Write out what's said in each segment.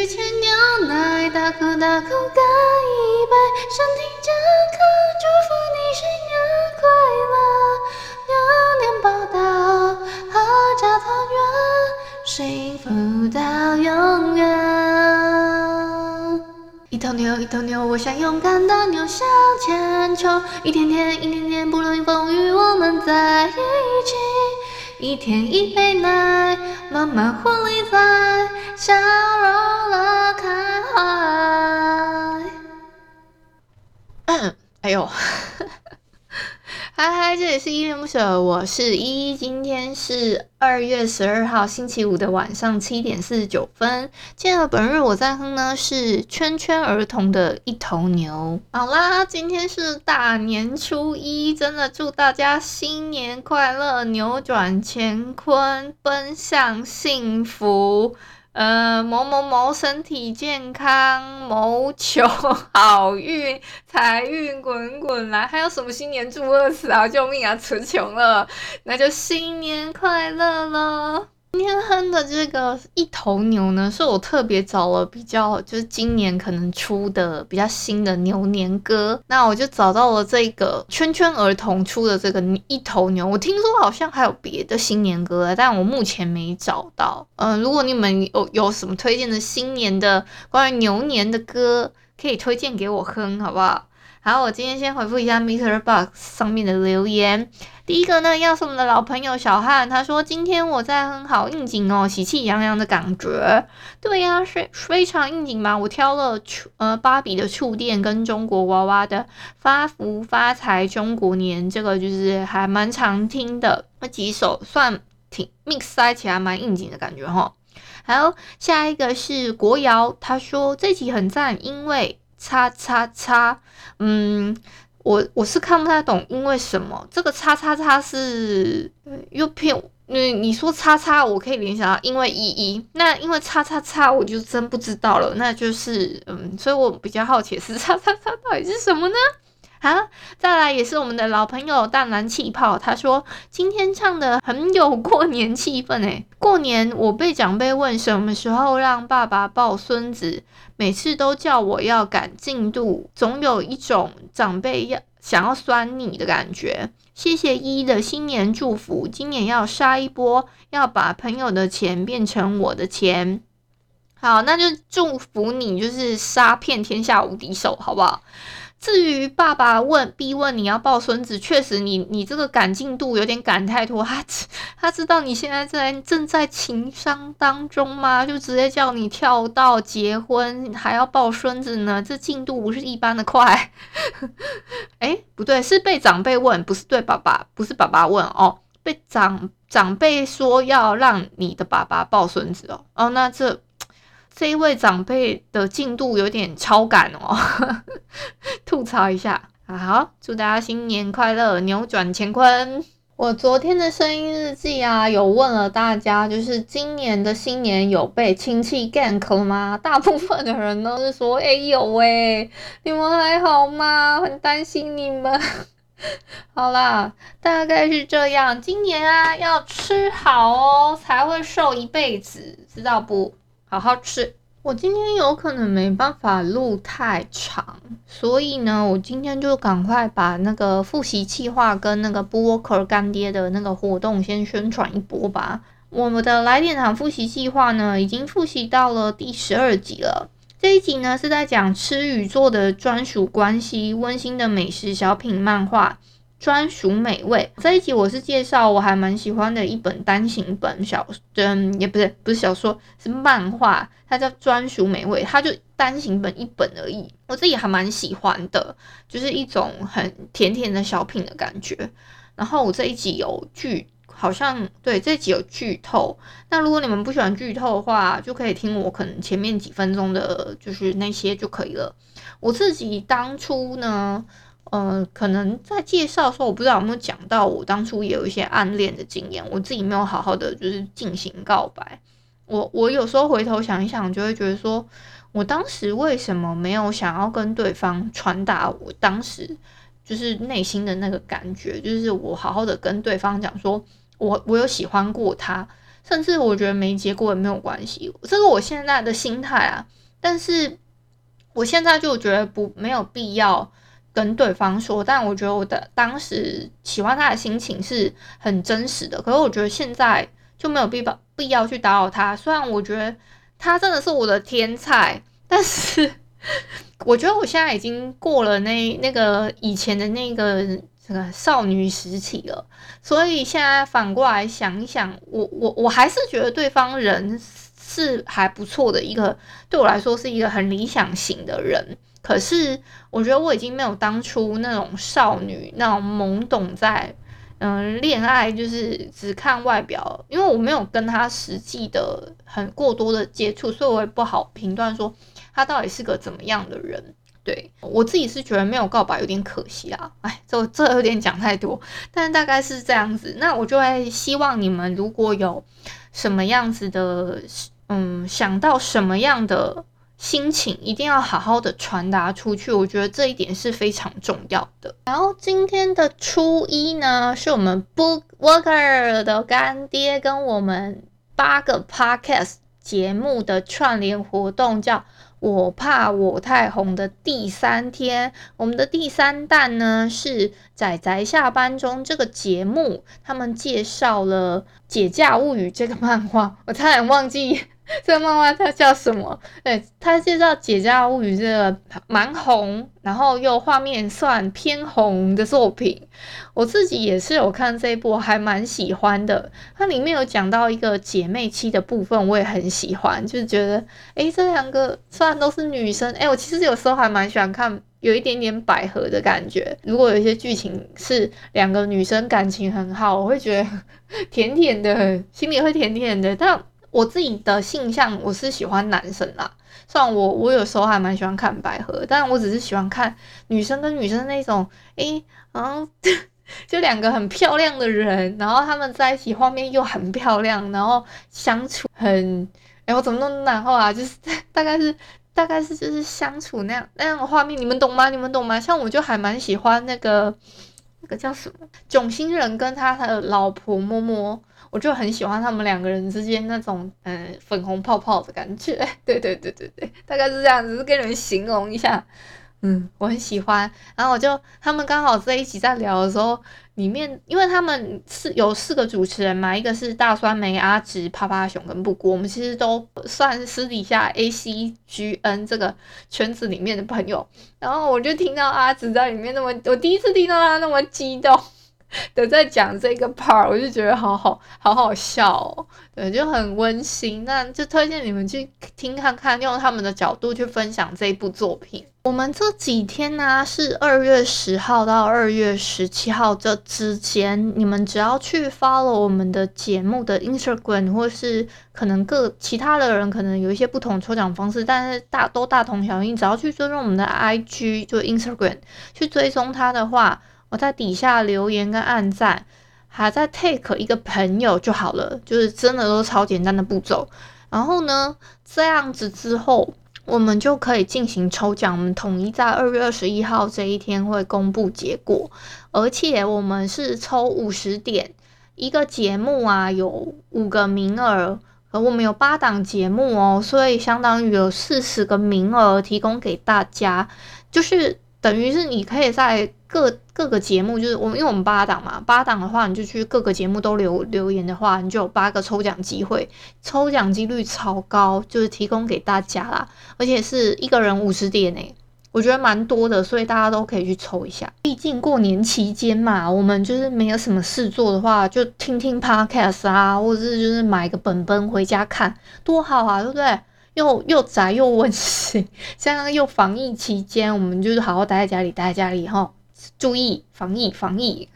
举起牛奶，大口大口干一杯，身体健康，祝福你新年快乐，牛年报到，阖家团圆，幸福到永远。一头牛，一头牛，我像勇敢的牛向前冲，一天天，一年年，不论风雨，我们在一起。一天一杯奶，满满活力在，笑容乐开怀。哎呦。嗨嗨，这里是依恋不舍，我是依依。今天是二月十二号星期五的晚上七点四十九分。今天的本日我在哼呢是圈圈儿童的一头牛。好啦，今天是大年初一，真的祝大家新年快乐，扭转乾坤，奔向幸福。呃，某某某身体健康，谋求好运，财运滚滚来，还有什么新年祝贺词啊？救命啊，词穷了，那就新年快乐了。今天哼的这个一头牛呢，是我特别找了比较，就是今年可能出的比较新的牛年歌。那我就找到了这个圈圈儿童出的这个一头牛。我听说好像还有别的新年歌，但我目前没找到。嗯、如果你们有有什么推荐的新年的关于牛年的歌，可以推荐给我哼，好不好？好，我今天先回复一下 Mr. Box 上面的留言。第一个呢，要是我们的老朋友小汉，他说今天我在很好应景哦，喜气洋洋的感觉。对呀、啊，是非常应景吧？我挑了触呃芭比的触电跟中国娃娃的发福发财中国年，这个就是还蛮常听的那几首，算挺 mix 塞起来蛮应景的感觉哈。好，下一个是国瑶，他说这集很赞，因为。叉叉叉，嗯，我我是看不太懂，因为什么？这个叉叉叉是又骗，你你说叉叉，我可以联想到因为一一，那因为叉叉叉，我就真不知道了，那就是嗯，所以我比较好奇是叉叉叉到底是什么呢？啊，来也是我们的老朋友淡蓝气泡，他说今天唱的很有过年气氛诶，过年我被长辈问什么时候让爸爸抱孙子，每次都叫我要赶进度，总有一种长辈要想要酸你的感觉。谢谢依依的新年祝福，今年要杀一波，要把朋友的钱变成我的钱。好，那就祝福你，就是杀遍天下无敌手，好不好？至于爸爸问逼问你要抱孙子，确实你你这个赶进度有点赶太多。他 他知道你现在在正在情商当中吗？就直接叫你跳到结婚，还要抱孙子呢？这进度不是一般的快。哎，不对，是被长辈问，不是对爸爸，不是爸爸问哦。被长长辈说要让你的爸爸抱孙子哦。哦，那这。这一位长辈的进度有点超赶哦，吐槽一下啊。好，祝大家新年快乐，扭转乾坤。我昨天的声音日记啊，有问了大家，就是今年的新年有被亲戚 gank 吗？大部分的人都是说，哎有哎，你们还好吗？很担心你们。好啦，大概是这样。今年啊，要吃好哦，才会瘦一辈子，知道不？好好吃。我今天有可能没办法录太长，所以呢，我今天就赶快把那个复习计划跟那个播客干爹的那个活动先宣传一波吧。我们的来点糖复习计划呢，已经复习到了第十二集了。这一集呢，是在讲吃与做的专属关系，温馨的美食小品漫画。专属美味这一集我是介绍我还蛮喜欢的一本单行本小，嗯，也不是不是小说，是漫画，它叫专属美味，它就单行本一本而已，我自己还蛮喜欢的，就是一种很甜甜的小品的感觉。然后我这一集有剧好像对这一集有剧透。那如果你们不喜欢剧透的话，就可以听我可能前面几分钟的，就是那些就可以了。我自己当初呢，呃，可能在介绍的时候，我不知道有没有讲到，我当初也有一些暗恋的经验，我自己没有好好的就是进行告白。我我有时候回头想一想，就会觉得说，我当时为什么没有想要跟对方传达我当时就是内心的那个感觉，就是我好好的跟对方讲说，我我有喜欢过他，甚至我觉得没结果也没有关系，这是我现在的心态啊。但是我现在就觉得不没有必要跟对方说，但我觉得我的当时喜欢他的心情是很真实的，可是我觉得现在。就没有必要必要去打扰他。虽然我觉得他真的是我的天菜，但是 我觉得我现在已经过了那那个以前的那个这个少女时期了。所以现在反过来想一想，我我我还是觉得对方人是还不错的一个，对我来说是一个很理想型的人。可是我觉得我已经没有当初那种少女那种懵懂在。嗯，恋爱就是只看外表，因为我没有跟他实际的很过多的接触，所以我也不好评断说他到底是个怎么样的人。对，我自己是觉得没有告白有点可惜啊，哎，这 这有点讲太多，但大概是这样子。那我就会希望你们如果有什么样子的，嗯，想到什么样的。心情一定要好好的传达出去，我觉得这一点是非常重要的。然后今天的初一呢，是我们 BookWalker 的干爹跟我们八个 Podcast 节目的串联活动，叫我怕我太红的第三天。我们的第三弹呢是仔仔下班中这个节目，他们介绍了《解假物语》这个漫画，我差点忘记。这个漫画它叫什么？对，它介绍《解家物语》这个蛮红，然后又画面算偏红的作品。我自己也是有看这一部，还蛮喜欢的。它里面有讲到一个姐妹期的部分，我也很喜欢，就是觉得，诶，这两个虽然都是女生，诶，我其实有时候还蛮喜欢看，有一点点百合的感觉。如果有一些剧情是两个女生感情很好，我会觉得 甜甜的，心里会甜甜的，但。我自己的性向，我是喜欢男生啦。虽然我我有时候还蛮喜欢看百合，但我只是喜欢看女生跟女生那种，诶、嗯，就两个很漂亮的人，然后他们在一起，画面又很漂亮，然后相处很，哎、欸，我怎么那么难画啊？就是 大概是大概是就是相处那样那样的画面，你们懂吗？你们懂吗？像我就还蛮喜欢那个那个叫什么囧星人跟他的老婆摸摸。我就很喜欢他们两个人之间那种嗯粉红泡泡的感觉，对对对对对，大概是这样子，跟你们形容一下，嗯，我很喜欢。然后我就他们刚好在一起在聊的时候，里面因为他们是有四个主持人嘛，一个是大酸梅、阿直、趴趴熊跟布谷，我们其实都算私底下 A C G N 这个圈子里面的朋友。然后我就听到阿直在里面那么，我第一次听到他那么激动。的在讲这个 part，我就觉得好好好好笑哦，对，就很温馨。那就推荐你们去听看看，用他们的角度去分享这一部作品。我们这几天呢、是二月十号到二月十七号这之间，你们只要去 follow 我们的节目的 Instagram，或是可能各其他的人可能有一些不同抽奖方式，但是大都大同小异。只要去追踪我们的 IG，就 Instagram 去追踪它的话。我在底下留言跟按赞，还在 take 一个朋友就好了，就是真的都超简单的步骤。然后呢，这样子之后，我们就可以进行抽奖。我们统一在二月二十一号这一天会公布结果，而且我们是抽五十点一个节目啊，有五个名额，而我们有八档节目哦，所以相当于有四十个名额提供给大家，就是等于是你可以在。各各个节目就是我们，因为我们八档嘛，八档的话，你就去各个节目都留留言的话，你就有八个抽奖机会，抽奖几率超高，就是提供给大家啦，而且是一个人五十点诶，我觉得蛮多的，所以大家都可以去抽一下。毕竟过年期间嘛，我们就是没有什么事做的话，就听听 podcast 啊，或者是就是买个本本回家看，多好啊，对不对？又又宅又温馨，现在又防疫期间，我们就是好好待在家里，待在家里哈。注意防疫，防疫。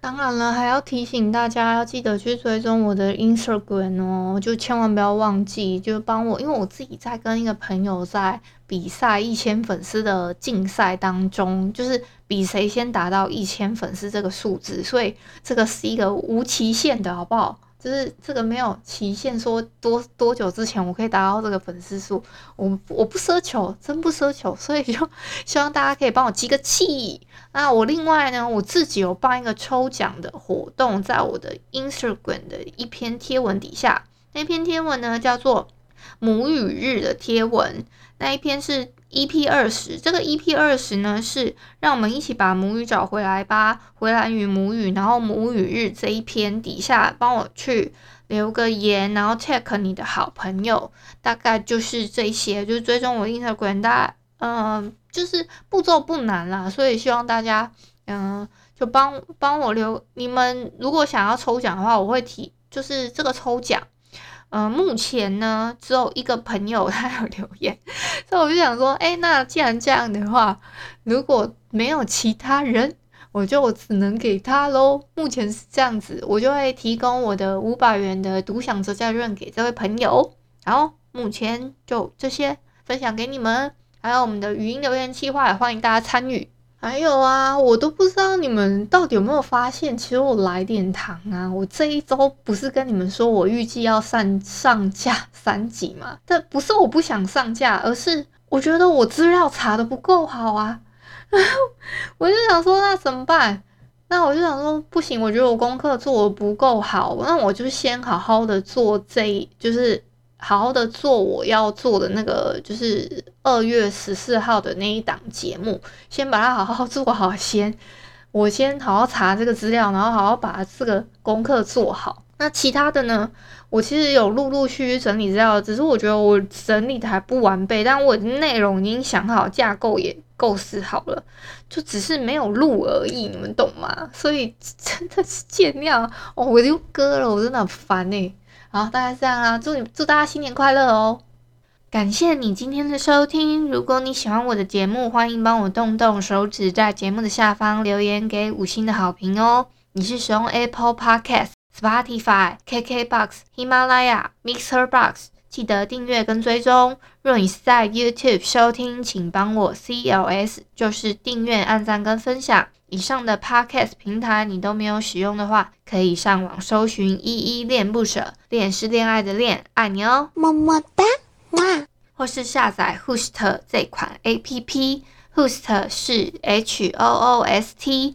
当然了，还要提醒大家要记得去追踪我的 Instagram 哦，就千万不要忘记，就帮我，因为我自己在跟一个朋友在比赛一千粉丝的竞赛当中，就是比谁先达到一千粉丝这个数字，所以这个是一个无期限的，好不好？就是这个没有期限，说多多久之前我可以达到这个粉丝数，我我不奢求，真不奢求，所以就希望大家可以帮我积个气。那我另外呢，我自己有办一个抽奖的活动，在我的 Instagram 的一篇贴文底下，那篇贴文呢叫做母语日的贴文，那一篇是。EP 二十，这个 EP 二十呢，是让我们一起把母语找回来吧，回来与母语，然后母语日这一篇底下帮我去留个言，然后 tag 你的好朋友，大概就是这些，就是追踪我 Instagram，大家嗯，就是步骤不难啦，所以希望大家嗯，就帮帮我留，你们如果想要抽奖的话，我会提，就是这个抽奖。嗯、呃，目前呢，只有一个朋友 他有留言，所以我就想说，哎，那既然这样的话，如果没有其他人，我就只能给他喽。目前是这样子，我就会提供我的五百元的独享折价券给这位朋友。然后目前就这些分享给你们，还有我们的语音留言计划，也欢迎大家参与。还有啊，我都不知道你们到底有没有发现，其实我来点糖啊！我这一周不是跟你们说我预计要上上架 三集吗？但不是我不想上架，而是我觉得我资料查的不够好啊！我就想说，那怎么办？那我就想说，不行，我觉得我功课做的不够好，那我就先好好的做这，就是。好好的做我要做的那个，就是二月十四号的那一档节目，先把它好好做好先。我先好好查这个资料，然后好好把这个功课做好。那其他的呢？我其实有陆陆续续整理资料，只是我觉得我整理的还不完备，但我内容已经想好，架构也构思好了，就只是没有录而已，你们懂吗？所以真的是见谅哦，我就割了，我真的很烦哎、好，大概这样啦，祝你祝大家新年快乐哦！感谢你今天的收听。如果你喜欢我的节目，欢迎帮我动动手指，在节目的下方留言给五星的好评哦。你是使用 Apple Podcast、Spotify、KKBox、喜马拉雅、Mixer Box，记得订阅跟追踪。若你是在 YouTube 收听，请帮我 CLS，就是订阅、按赞跟分享。以上的 Podcast 平台你都没有使用的话，可以上网搜寻“依依恋不舍”，恋是恋爱的恋，爱你哦，么么哒，哇！或是下载 Host 这款 APP，Host 是 H O O S T。